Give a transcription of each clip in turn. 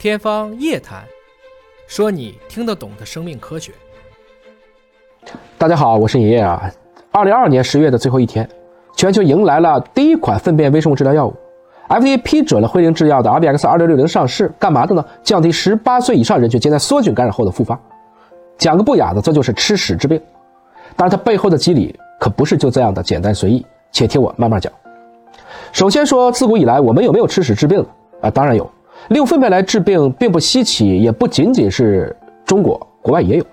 天方夜谭，说你听得懂的生命科学。大家好，我是爷爷啊。二零二二年十月的最后一天，全球迎来了第一款粪便微生物治疗药物，FDA 批准了辉林制药的 RBX 二六六零上市，干嘛的呢？降低十八岁以上人群间在梭菌感染后的复发。讲个不雅的，这就是吃屎治病。当然，它背后的机理可不是就这样的简单随意，且听我慢慢讲。首先说，自古以来我们有没有吃屎治病啊？当然有。利用粪便来治病并不稀奇，也不仅仅是中国，国外也有。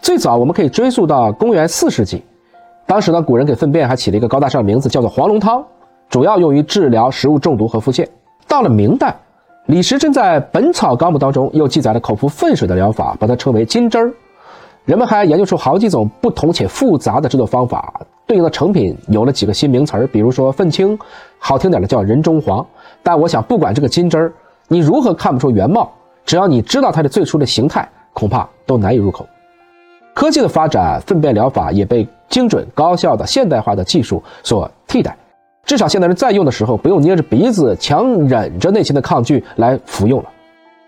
最早我们可以追溯到公元四世纪，当时呢，古人给粪便还起了一个高大上的名字，叫做黄龙汤，主要用于治疗食物中毒和腹泻。到了明代，李时珍在《本草纲目》当中又记载了口服粪水的疗法，把它称为金汁儿。人们还研究出好几种不同且复杂的制作方法，对应的成品有了几个新名词儿，比如说粪青，好听点的叫人中黄。但我想，不管这个金汁儿。你如何看不出原貌？只要你知道它的最初的形态，恐怕都难以入口。科技的发展，粪便疗法也被精准、高效的现代化的技术所替代。至少现代人在用的时候，不用捏着鼻子强忍着内心的抗拒来服用了。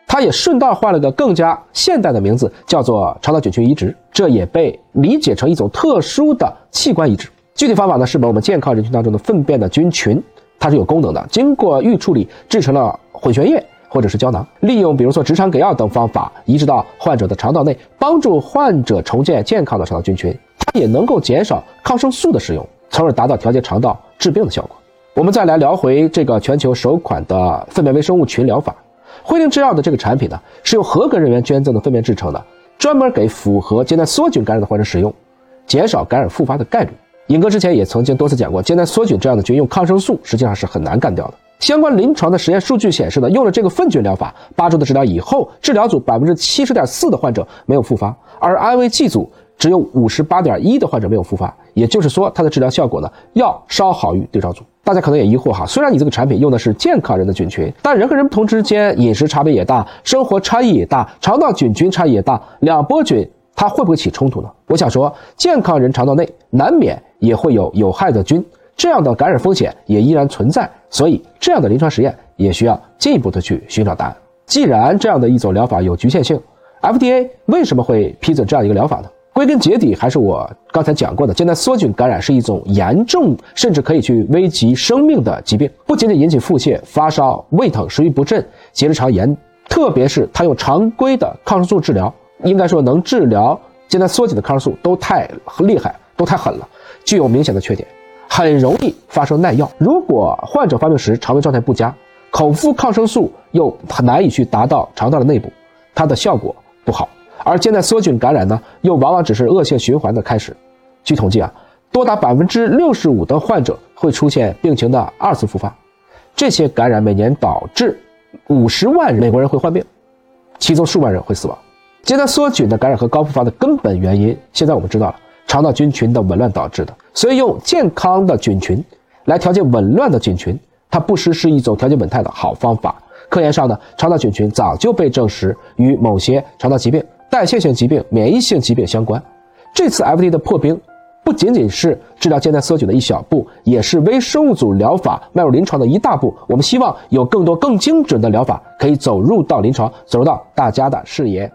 它也顺道换了个更加现代的名字，叫做肠道菌群移植。这也被理解成一种特殊的器官移植。具体方法呢，是把我们健康人群当中的粪便的菌群，它是有功能的，经过预处理制成了混悬液。或者是胶囊，利用比如说直肠给药等方法移植到患者的肠道内，帮助患者重建健康的肠道菌群。它也能够减少抗生素的使用，从而达到调节肠道治病的效果。我们再来聊回这个全球首款的粪便微生物群疗法，辉灵制药的这个产品呢，是由合格人员捐赠的粪便制成的，专门给符合艰难梭菌感染的患者使用，减少感染复发的概率。尹哥之前也曾经多次讲过，艰难梭菌这样的菌用抗生素实际上是很难干掉的。相关临床的实验数据显示呢，用了这个粪菌疗法，八周的治疗以后，治疗组百分之七十点四的患者没有复发，而安慰剂组只有五十八点一的患者没有复发。也就是说，它的治疗效果呢要稍好于对照组。大家可能也疑惑哈，虽然你这个产品用的是健康人的菌群，但人和人不同之间饮食差别也大，生活差异也大，肠道菌群差异也大，两波菌它会不会起冲突呢？我想说，健康人肠道内难免也会有有害的菌。这样的感染风险也依然存在，所以这样的临床实验也需要进一步的去寻找答案。既然这样的一种疗法有局限性，FDA 为什么会批准这样一个疗法呢？归根结底还是我刚才讲过的，现在梭菌感染是一种严重甚至可以去危及生命的疾病，不仅仅引起腹泻、发烧、胃疼、食欲不振、结直肠炎，特别是它用常规的抗生素治疗，应该说能治疗现在梭菌的抗生素都太厉害，都太狠了，具有明显的缺点。很容易发生耐药。如果患者发病时肠胃状态不佳，口服抗生素又很难以去达到肠道的内部，它的效果不好。而现在梭菌感染呢，又往往只是恶性循环的开始。据统计啊，多达百分之六十五的患者会出现病情的二次复发。这些感染每年导致五十万美国人会患病，其中数万人会死亡。现在梭菌的感染和高复发的根本原因，现在我们知道了。肠道菌群的紊乱导致的，所以用健康的菌群来调节紊乱的菌群，它不失是一种调节稳态的好方法。科研上呢，肠道菌群早就被证实与某些肠道疾病、代谢性疾病、免疫性疾病相关。这次 FDA 的破冰，不仅仅是治疗艰难梭菌的一小步，也是微生物组疗法迈入临床的一大步。我们希望有更多更精准的疗法可以走入到临床，走入到大家的视野。